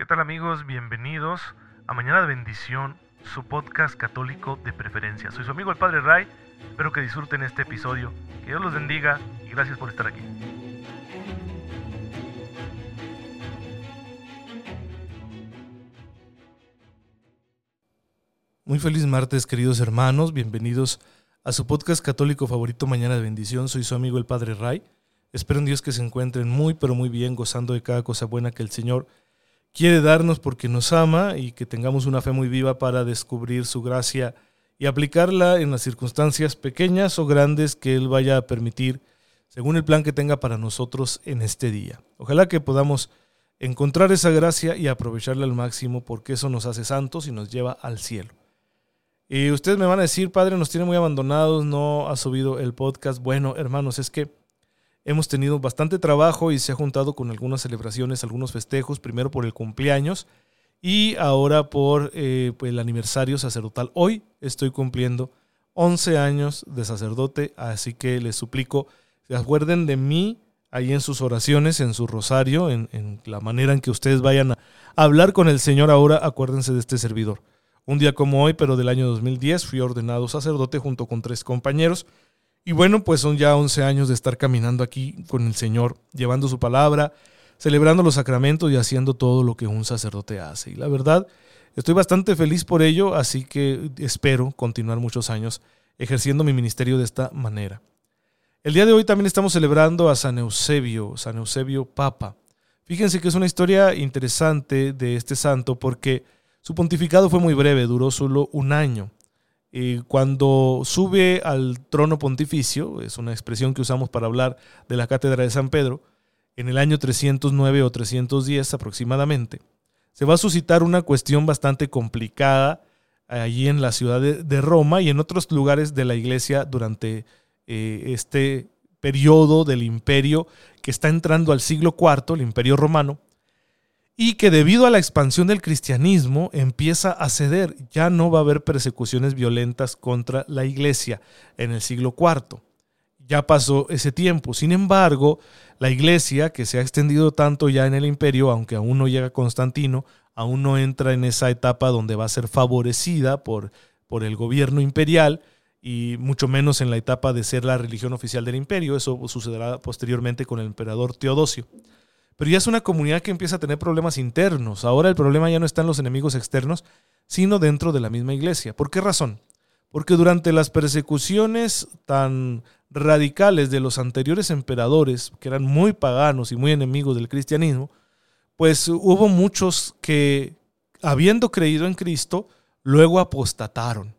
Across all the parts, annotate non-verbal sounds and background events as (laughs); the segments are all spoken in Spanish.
¿Qué tal amigos? Bienvenidos a Mañana de Bendición, su podcast católico de preferencia. Soy su amigo el Padre Ray, espero que disfruten este episodio, que Dios los bendiga y gracias por estar aquí. Muy feliz martes queridos hermanos, bienvenidos a su podcast católico favorito Mañana de Bendición. Soy su amigo el Padre Ray. Espero en Dios que se encuentren muy pero muy bien, gozando de cada cosa buena que el Señor quiere darnos porque nos ama y que tengamos una fe muy viva para descubrir su gracia y aplicarla en las circunstancias pequeñas o grandes que Él vaya a permitir según el plan que tenga para nosotros en este día. Ojalá que podamos encontrar esa gracia y aprovecharla al máximo porque eso nos hace santos y nos lleva al cielo. Y ustedes me van a decir, Padre, nos tiene muy abandonados, no ha subido el podcast. Bueno, hermanos, es que Hemos tenido bastante trabajo y se ha juntado con algunas celebraciones, algunos festejos, primero por el cumpleaños y ahora por eh, pues, el aniversario sacerdotal. Hoy estoy cumpliendo 11 años de sacerdote, así que les suplico, se acuerden de mí ahí en sus oraciones, en su rosario, en, la manera en que ustedes vayan a hablar con el Señor ahora, acuérdense de este servidor. Un día como hoy, pero del año 2010, fui ordenado sacerdote junto con tres compañeros. Y bueno, pues son ya 11 años de estar caminando aquí con el Señor, llevando su palabra, celebrando los sacramentos y haciendo todo lo que un sacerdote hace. Y la verdad, estoy bastante feliz por ello, así que espero continuar muchos años ejerciendo mi ministerio de esta manera. El día de hoy también estamos celebrando a San Eusebio, San Eusebio Papa. Fíjense que es una historia interesante de este santo porque su pontificado fue muy breve, duró solo un año cuando sube al trono pontificio, es una expresión que usamos para hablar de la cátedra de San Pedro, en el año 309 o 310 aproximadamente, se va a suscitar una cuestión bastante complicada allí en la ciudad de, Roma y en otros lugares de la iglesia durante eh, este periodo del imperio que está entrando al siglo IV, el imperio romano, y que debido a la expansión del cristianismo empieza a ceder. Ya no va a haber persecuciones violentas contra la iglesia en el siglo IV. Ya pasó ese tiempo. Sin embargo, la iglesia, que se ha extendido tanto ya en el imperio, aunque aún no llega Constantino, aún no entra en esa etapa donde va a ser favorecida por, por el gobierno imperial, y mucho menos en la etapa de ser la religión oficial del imperio. Eso sucederá posteriormente con el emperador Teodosio pero ya es una comunidad que empieza a tener problemas internos. Ahora el problema ya no está en los enemigos externos, sino dentro de la misma iglesia. ¿Por qué razón? Porque durante las persecuciones tan radicales de los anteriores emperadores, que eran muy paganos y muy enemigos del cristianismo, pues hubo muchos que, habiendo creído en Cristo, luego apostataron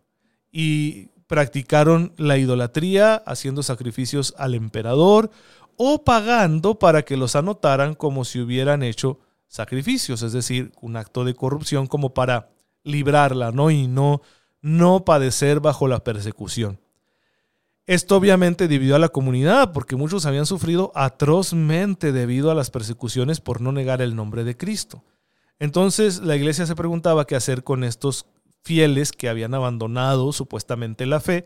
y practicaron la idolatría, haciendo sacrificios al emperador o pagando para que los anotaran como si hubieran hecho sacrificios, es decir, un acto de corrupción como para librarla, ¿no? Y no, no padecer bajo la persecución. Esto obviamente dividió a la comunidad porque muchos habían sufrido atrozmente debido a las persecuciones por no negar el nombre de Cristo. Entonces la iglesia se preguntaba qué hacer con estos fieles que habían abandonado supuestamente la fe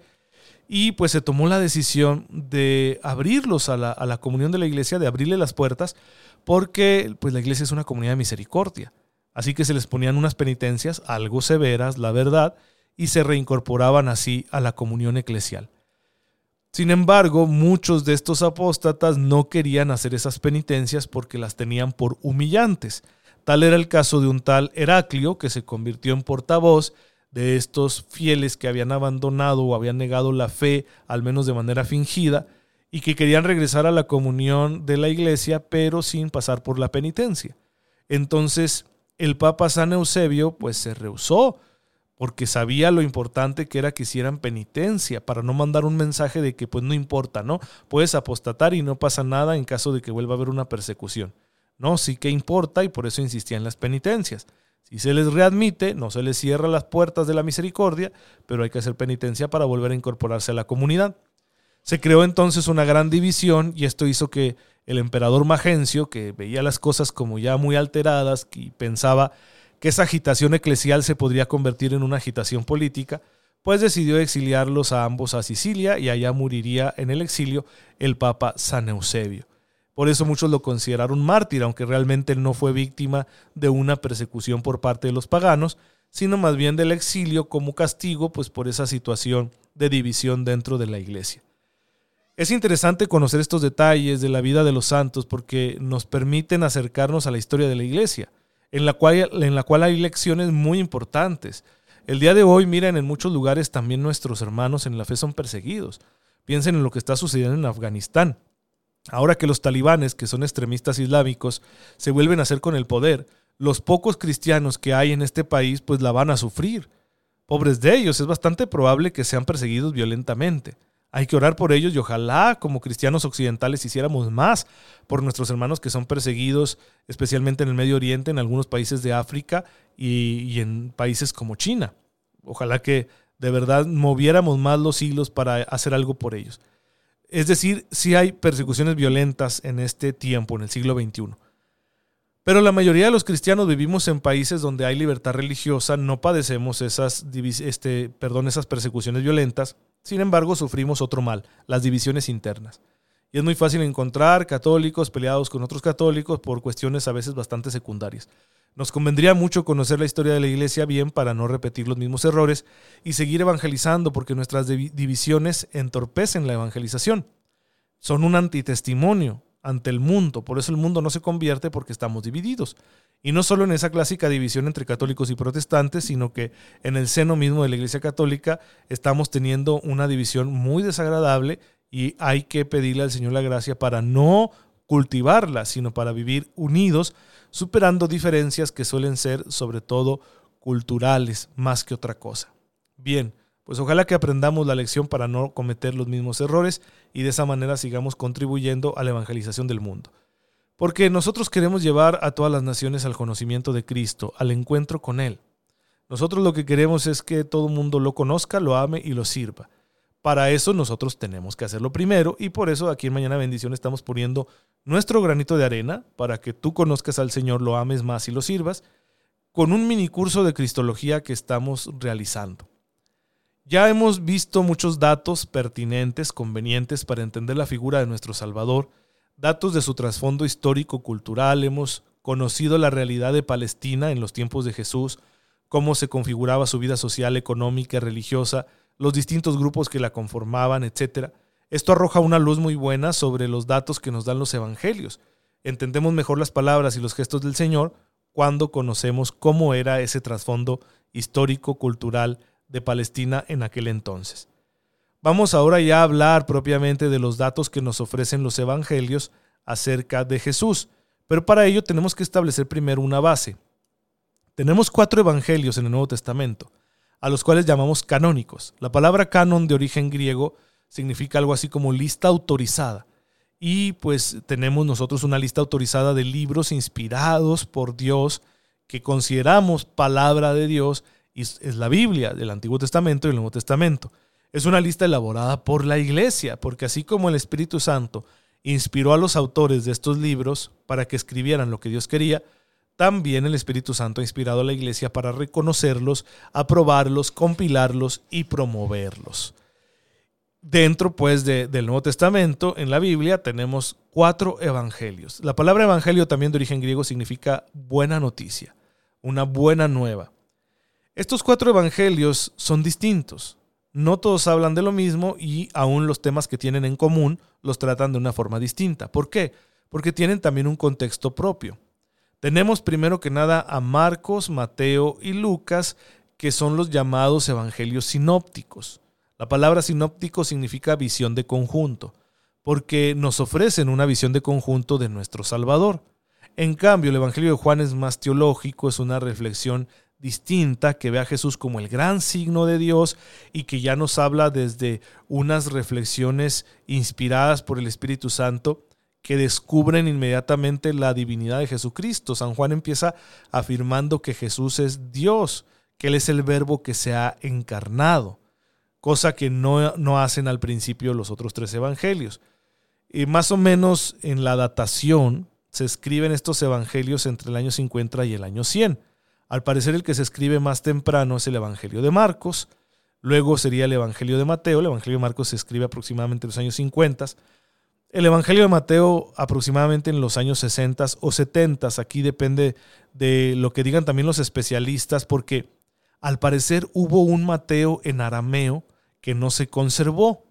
y pues se tomó la decisión de abrirlos a la, comunión de la iglesia, de abrirle las puertas, porque pues la iglesia es una comunidad de misericordia. Así que se les ponían unas penitencias algo severas, la verdad, y se reincorporaban así a la comunión eclesial. Sin embargo, muchos de estos apóstatas no querían hacer esas penitencias porque las tenían por humillantes. Tal era el caso de un tal Heraclio, que se convirtió en portavoz de estos fieles que habían abandonado o habían negado la fe, al menos de manera fingida, y que querían regresar a la comunión de la iglesia, pero sin pasar por la penitencia. Entonces, el Papa San Eusebio pues se rehusó, porque sabía lo importante que era que hicieran penitencia, para no mandar un mensaje de que pues no importa, ¿no? Puedes apostatar y no pasa nada en caso de que vuelva a haber una persecución. No, sí que importa y por eso insistía en las penitencias. Si se les readmite, no se les cierra las puertas de la misericordia, pero hay que hacer penitencia para volver a incorporarse a la comunidad. Se creó entonces una gran división y esto hizo que el emperador Magencio, que veía las cosas como ya muy alteradas y pensaba que esa agitación eclesial se podría convertir en una agitación política, pues decidió exiliarlos a ambos a Sicilia y allá moriría en el exilio el Papa San Eusebio. Por eso muchos lo consideraron mártir, aunque realmente no fue víctima de una persecución por parte de los paganos, sino más bien del exilio como castigo pues por esa situación de división dentro de la iglesia. Es interesante conocer estos detalles de la vida de los santos porque nos permiten acercarnos a la historia de la iglesia, en la cual, en la cual hay lecciones muy importantes. El día de hoy, miren, en muchos lugares también nuestros hermanos en la fe son perseguidos. Piensen en lo que está sucediendo en Afganistán. Ahora que los talibanes, que son extremistas islámicos, se vuelven a hacer con el poder, los pocos cristianos que hay en este país pues la van a sufrir. Pobres de ellos, es bastante probable que sean perseguidos violentamente. Hay que orar por ellos y ojalá como cristianos occidentales hiciéramos más por nuestros hermanos que son perseguidos, especialmente en el Medio Oriente, en algunos países de África y, en países como China. Ojalá que de verdad moviéramos más los hilos para hacer algo por ellos. Es decir, sí hay persecuciones violentas en este tiempo, en el siglo XXI. Pero la mayoría de los cristianos vivimos en países donde hay libertad religiosa, no padecemos esas, este, perdón, esas persecuciones violentas, sin embargo sufrimos otro mal, las divisiones internas. Y es muy fácil encontrar católicos peleados con otros católicos por cuestiones a veces bastante secundarias. Nos convendría mucho conocer la historia de la iglesia bien para no repetir los mismos errores y seguir evangelizando porque nuestras divisiones entorpecen la evangelización. Son un antitestimonio ante el mundo, por eso el mundo no se convierte porque estamos divididos. Y no solo en esa clásica división entre católicos y protestantes, sino que en el seno mismo de la Iglesia Católica estamos teniendo una división muy desagradable y hay que pedirle al Señor la gracia para no cultivarla, sino para vivir unidos superando diferencias que suelen ser sobre todo culturales más que otra cosa. Bien, pues ojalá que aprendamos la lección para no cometer los mismos errores y de esa manera sigamos contribuyendo a la evangelización del mundo. Porque nosotros queremos llevar a todas las naciones al conocimiento de Cristo, al encuentro con Él. Nosotros lo que queremos es que todo el mundo lo conozca, lo ame y lo sirva. Para eso nosotros tenemos que hacerlo primero y por eso aquí en Mañana Bendición estamos poniendo nuestro granito de arena para que tú conozcas al Señor, lo ames más y lo sirvas, con un mini curso de Cristología que estamos realizando. Ya hemos visto muchos datos pertinentes, convenientes para entender la figura de nuestro Salvador, datos de su trasfondo histórico-cultural, hemos conocido la realidad de Palestina en los tiempos de Jesús, cómo se configuraba su vida social, económica, religiosa, los distintos grupos que la conformaban, etc. Esto arroja una luz muy buena sobre los datos que nos dan los evangelios. Entendemos mejor las palabras y los gestos del Señor cuando conocemos cómo era ese trasfondo histórico, cultural de Palestina en aquel entonces. Vamos ahora ya a hablar propiamente de los datos que nos ofrecen los evangelios acerca de Jesús, pero para ello tenemos que establecer primero una base. Tenemos cuatro evangelios en el Nuevo Testamento, a los cuales llamamos canónicos. La palabra canon de origen griego significa algo así como lista autorizada. Y pues tenemos nosotros una lista autorizada de libros inspirados por Dios que consideramos palabra de Dios y es la Biblia del Antiguo Testamento y el Nuevo Testamento. Es una lista elaborada por la iglesia, porque así como el Espíritu Santo inspiró a los autores de estos libros para que escribieran lo que Dios quería, también el Espíritu Santo ha inspirado a la iglesia para reconocerlos, aprobarlos, compilarlos y promoverlos. Dentro, pues, del Nuevo Testamento, en la Biblia, tenemos cuatro evangelios. La palabra evangelio también de origen griego significa buena noticia, una buena nueva. Estos cuatro evangelios son distintos. No todos hablan de lo mismo y aún los temas que tienen en común los tratan de una forma distinta. ¿Por qué? Porque tienen también un contexto propio. Tenemos primero que nada a Marcos, Mateo y Lucas, que son los llamados evangelios sinópticos. La palabra sinóptico significa visión de conjunto, porque nos ofrecen una visión de conjunto de nuestro Salvador. En cambio, el Evangelio de Juan es más teológico, es una reflexión distinta que ve a Jesús como el gran signo de Dios y que ya nos habla desde unas reflexiones inspiradas por el Espíritu Santo que descubren inmediatamente la divinidad de Jesucristo. San Juan empieza afirmando que Jesús es Dios, que Él es el verbo que se ha encarnado cosa que no, no hacen al principio los otros tres evangelios. Y más o menos en la datación se escriben estos evangelios entre el año 50 y el año 100. Al parecer el que se escribe más temprano es el Evangelio de Marcos, luego sería el Evangelio de Mateo, el Evangelio de Marcos se escribe aproximadamente en los años 50, el Evangelio de Mateo aproximadamente en los años 60 o 70, aquí depende de lo que digan también los especialistas, porque al parecer hubo un Mateo en arameo que no se conservó.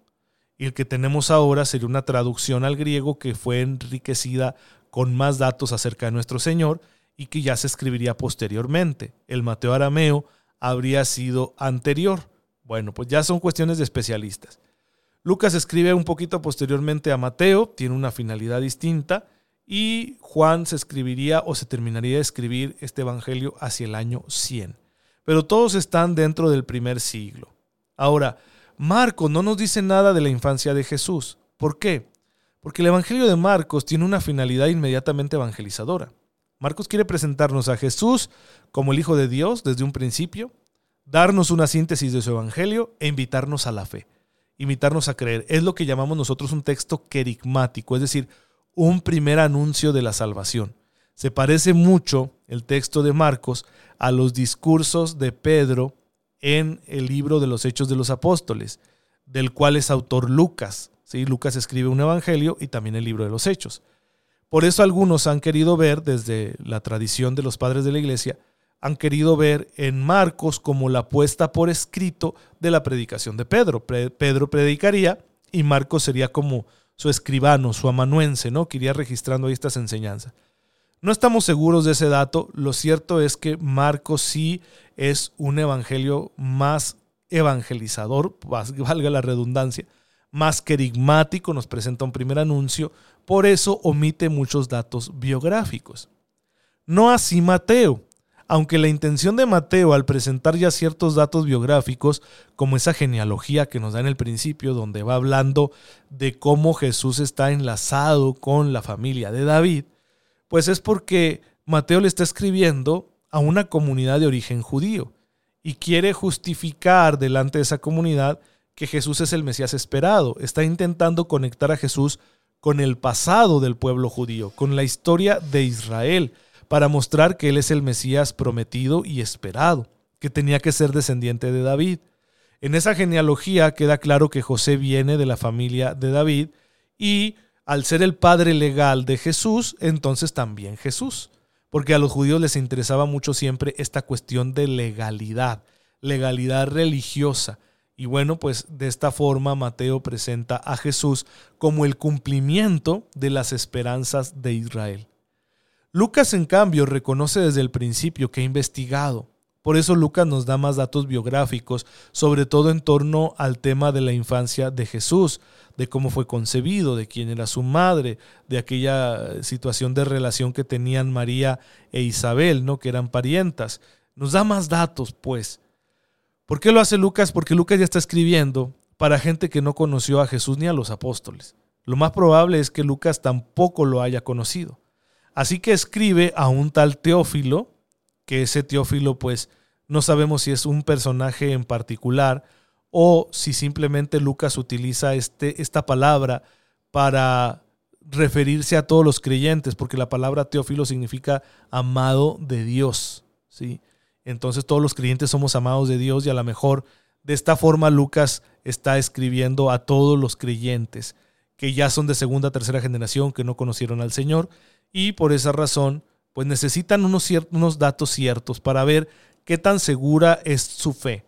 Y el que tenemos ahora sería una traducción al griego que fue enriquecida con más datos acerca de nuestro Señor y que ya se escribiría posteriormente. El Mateo arameo habría sido anterior. Bueno, pues ya son cuestiones de especialistas. Lucas escribe un poquito posteriormente a Mateo, tiene una finalidad distinta, y Juan se escribiría o se terminaría de escribir este Evangelio hacia el año 100. Pero todos están dentro del primer siglo. Ahora, Marcos no nos dice nada de la infancia de Jesús. ¿Por qué? Porque el Evangelio de Marcos tiene una finalidad inmediatamente evangelizadora. Marcos quiere presentarnos a Jesús como el Hijo de Dios desde un principio, darnos una síntesis de su Evangelio e invitarnos a la fe imitarnos a creer. Es lo que llamamos nosotros un texto querigmático, es decir, un primer anuncio de la salvación. Se parece mucho el texto de Marcos a los discursos de Pedro en el libro de los Hechos de los Apóstoles, del cual es autor Lucas. ¿sí? Lucas escribe un evangelio y también el libro de los Hechos. Por eso algunos han querido ver, desde la tradición de los padres de la iglesia, han querido ver en Marcos como la puesta por escrito de la predicación de Pedro. Pedro predicaría y Marcos sería como su escribano, su amanuense, ¿no? Que iría registrando ahí estas enseñanzas. No estamos seguros de ese dato. Lo cierto es que Marcos sí es un evangelio más evangelizador, (laughs) valga la redundancia, más querigmático, nos presenta un primer anuncio, por eso omite muchos datos biográficos. No así Mateo aunque la intención de Mateo al presentar ya ciertos datos biográficos, como esa genealogía que nos da en el principio, donde va hablando de cómo Jesús está enlazado con la familia de David, pues es porque Mateo le está escribiendo a una comunidad de origen judío y quiere justificar delante de esa comunidad que Jesús es el Mesías esperado. Está intentando conectar a Jesús con el pasado del pueblo judío, con la historia de Israel para mostrar que Él es el Mesías prometido y esperado, que tenía que ser descendiente de David. En esa genealogía queda claro que José viene de la familia de David y al ser el padre legal de Jesús, entonces también Jesús, porque a los judíos les interesaba mucho siempre esta cuestión de legalidad, legalidad religiosa. Y bueno, pues de esta forma Mateo presenta a Jesús como el cumplimiento de las esperanzas de Israel. Lucas, en cambio, reconoce desde el principio que ha investigado. Por eso Lucas nos da más datos biográficos, sobre todo en torno al tema de la infancia de Jesús, de cómo fue concebido, de quién era su madre, de aquella situación de relación que tenían María e Isabel, ¿no? que eran parientas. Nos da más datos, pues. ¿Por qué lo hace Lucas? Porque Lucas ya está escribiendo para gente que no conoció a Jesús ni a los apóstoles. Lo más probable es que Lucas tampoco lo haya conocido. Así que escribe a un tal Teófilo, que ese Teófilo pues no sabemos si es un personaje en particular o si simplemente Lucas utiliza este, esta palabra para referirse a todos los creyentes, porque la palabra Teófilo significa amado de Dios. ¿sí? Entonces todos los creyentes somos amados de Dios y a lo mejor de esta forma Lucas está escribiendo a todos los creyentes que ya son de segunda, tercera generación, que no conocieron al Señor y por esa razón, pues necesitan unos, datos ciertos para ver qué tan segura es su fe,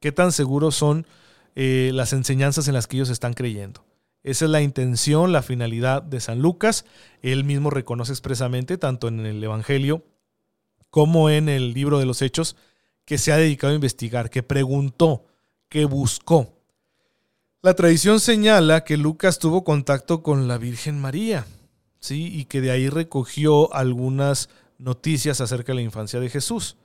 qué tan seguros son eh, las enseñanzas en las que ellos están creyendo. Esa es la intención, la finalidad de San Lucas. Él mismo reconoce expresamente, tanto en el Evangelio como en el libro de los Hechos, que se ha dedicado a investigar, que preguntó, que buscó. La tradición señala que Lucas tuvo contacto con la Virgen María, ¿sí? y que de ahí recogió algunas noticias acerca de la infancia de Jesús.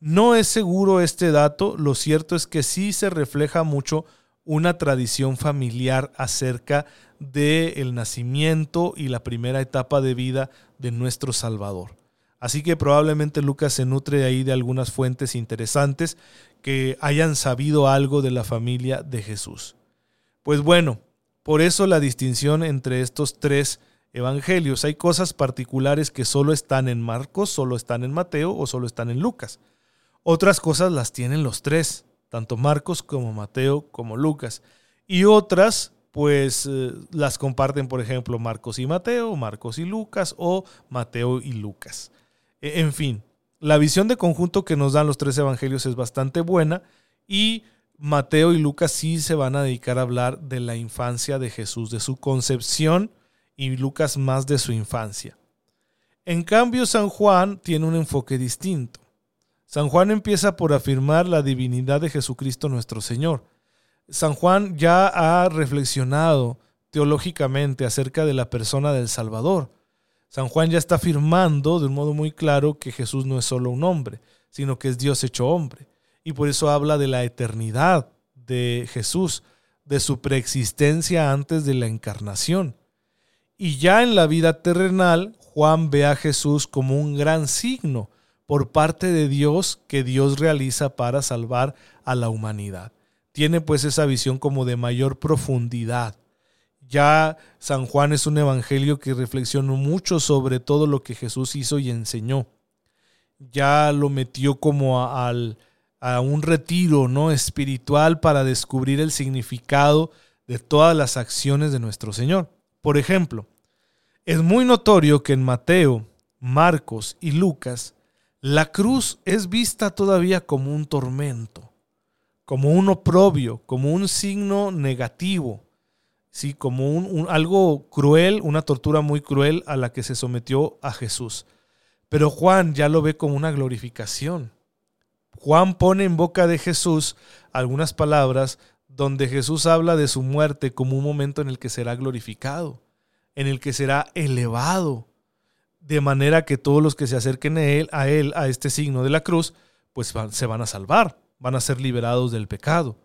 No es seguro este dato, lo cierto es que sí se refleja mucho una tradición familiar acerca del el nacimiento y la primera etapa de vida de nuestro Salvador. Así que probablemente Lucas se nutre de ahí de algunas fuentes interesantes que hayan sabido algo de la familia de Jesús. Pues bueno, por eso la distinción entre estos tres evangelios. Hay cosas particulares que solo están en Marcos, solo están en Mateo o solo están en Lucas. Otras cosas las tienen los tres, tanto Marcos como Mateo como Lucas. Y otras pues eh, las comparten, por ejemplo, Marcos y Mateo, Marcos y Lucas o Mateo y Lucas. E, en fin, la visión de conjunto que nos dan los tres evangelios es bastante buena y Mateo y Lucas sí se van a dedicar a hablar de la infancia de Jesús, de su concepción y Lucas más de su infancia. En cambio, San Juan tiene un enfoque distinto. San Juan empieza por afirmar la divinidad de Jesucristo nuestro Señor. San Juan ya ha reflexionado teológicamente acerca de la persona del Salvador. San Juan ya está afirmando de un modo muy claro que Jesús no es solo un hombre, sino que es Dios hecho hombre. Y por eso habla de la eternidad de Jesús, de su preexistencia antes de la encarnación. Y ya en la vida terrenal, Juan ve a Jesús como un gran signo por parte de Dios que Dios realiza para salvar a la humanidad. Tiene pues esa visión como de mayor profundidad. Ya San Juan es un evangelio que reflexionó mucho sobre todo lo que Jesús hizo y enseñó. Ya lo metió como a, al, a un retiro ¿no? espiritual para descubrir el significado de todas las acciones de nuestro Señor. Por ejemplo, es muy notorio que en Mateo, Marcos y Lucas, la cruz es vista todavía como un tormento, como un oprobio, como un signo negativo, ¿sí? como un, algo cruel, una tortura muy cruel a la que se sometió a Jesús. Pero Juan ya lo ve como una glorificación. Juan pone en boca de Jesús algunas palabras donde Jesús habla de su muerte como un momento en el que será glorificado en el que será elevado, de manera que todos los que se acerquen a él, a él, a este signo de la cruz, pues se van a salvar, van a ser liberados del pecado.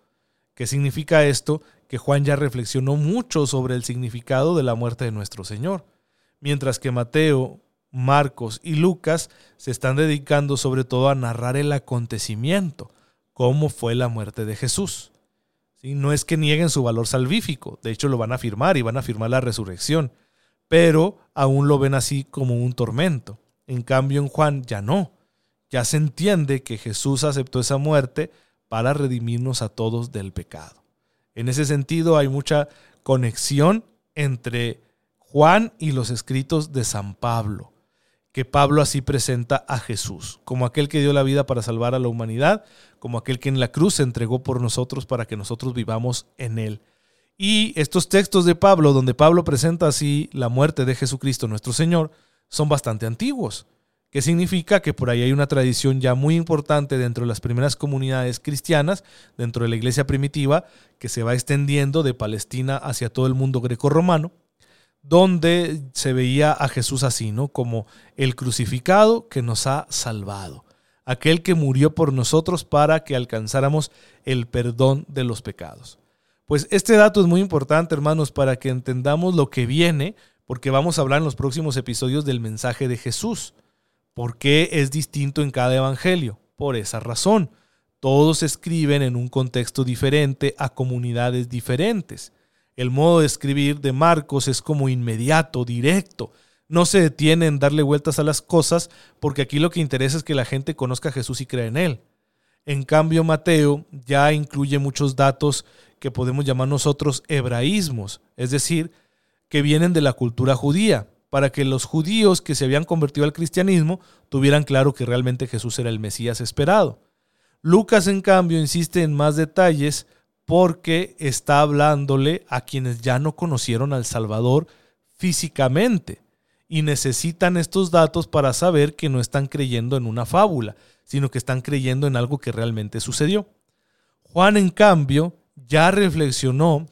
¿Qué significa esto? Que Juan ya reflexionó mucho sobre el significado de la muerte de nuestro Señor, mientras que Mateo, Marcos y Lucas se están dedicando sobre todo a narrar el acontecimiento, cómo fue la muerte de Jesús. No es que nieguen su valor salvífico, de hecho lo van a afirmar y van a afirmar la resurrección, pero aún lo ven así como un tormento. En cambio en Juan ya no, ya se entiende que Jesús aceptó esa muerte para redimirnos a todos del pecado. En ese sentido hay mucha conexión entre Juan y los escritos de San Pablo que Pablo así presenta a Jesús, como aquel que dio la vida para salvar a la humanidad, como aquel que en la cruz se entregó por nosotros para que nosotros vivamos en él. Y estos textos de Pablo, donde Pablo presenta así la muerte de Jesucristo nuestro Señor, son bastante antiguos, que significa que por ahí hay una tradición ya muy importante dentro de las primeras comunidades cristianas, dentro de la iglesia primitiva, que se va extendiendo de Palestina hacia todo el mundo greco-romano, donde se veía a Jesús así, ¿no? Como el crucificado que nos ha salvado, aquel que murió por nosotros para que alcanzáramos el perdón de los pecados. Pues este dato es muy importante, hermanos, para que entendamos lo que viene, porque vamos a hablar en los próximos episodios del mensaje de Jesús. ¿Por qué es distinto en cada evangelio? Por esa razón. Todos escriben en un contexto diferente a comunidades diferentes. El modo de escribir de Marcos es como inmediato, directo. No se detiene en darle vueltas a las cosas porque aquí lo que interesa es que la gente conozca a Jesús y crea en él. En cambio, Mateo ya incluye muchos datos que podemos llamar nosotros hebraísmos, es decir, que vienen de la cultura judía, para que los judíos que se habían convertido al cristianismo tuvieran claro que realmente Jesús era el Mesías esperado. Lucas, en cambio, insiste en más detalles porque está hablándole a quienes ya no conocieron al Salvador físicamente y necesitan estos datos para saber que no están creyendo en una fábula, sino que están creyendo en algo que realmente sucedió. Juan, en cambio, ya reflexionó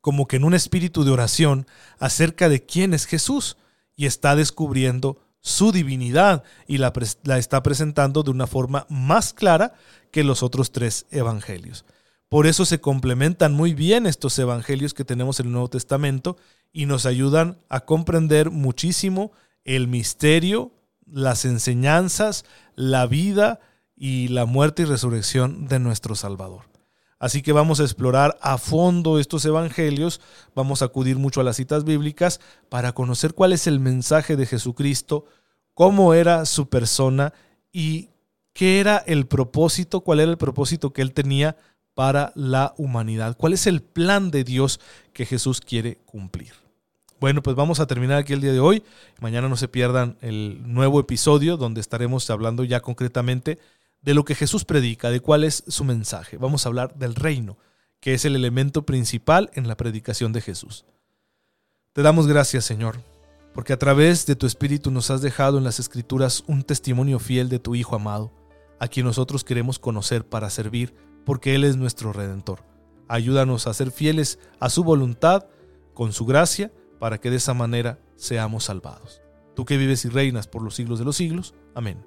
como que en un espíritu de oración acerca de quién es Jesús y está descubriendo su divinidad y la, la está presentando de una forma más clara que los otros tres evangelios. Por eso se complementan muy bien estos evangelios que tenemos en el Nuevo Testamento y nos ayudan a comprender muchísimo el misterio, las enseñanzas, la vida y la muerte y resurrección de nuestro Salvador. Así que vamos a explorar a fondo estos evangelios, vamos a acudir mucho a las citas bíblicas para conocer cuál es el mensaje de Jesucristo, cómo era su persona y qué era el propósito, cuál era el propósito que él tenía para la humanidad? ¿Cuál es el plan de Dios que Jesús quiere cumplir? Bueno, pues vamos a terminar aquí el día de hoy. Mañana no se pierdan el nuevo episodio donde estaremos hablando ya concretamente de lo que Jesús predica, de cuál es su mensaje. Vamos a hablar del reino, que es el elemento principal en la predicación de Jesús. Te damos gracias, Señor, porque a través de tu Espíritu nos has dejado en las Escrituras un testimonio fiel de tu Hijo amado, a quien nosotros queremos conocer para servir, porque Él es nuestro Redentor. Ayúdanos a ser fieles a su voluntad, con su gracia, para que de esa manera seamos salvados. Tú que vives y reinas por los siglos de los siglos. Amén.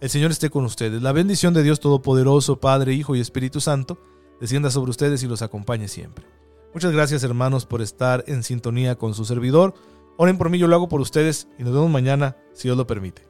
El Señor esté con ustedes. La bendición de Dios Todopoderoso, Padre, Hijo y Espíritu Santo, descienda sobre ustedes y los acompañe siempre. Muchas gracias hermanos por estar en sintonía con su servidor. Oren por mí, yo lo hago por ustedes y nos vemos mañana si Dios lo permite.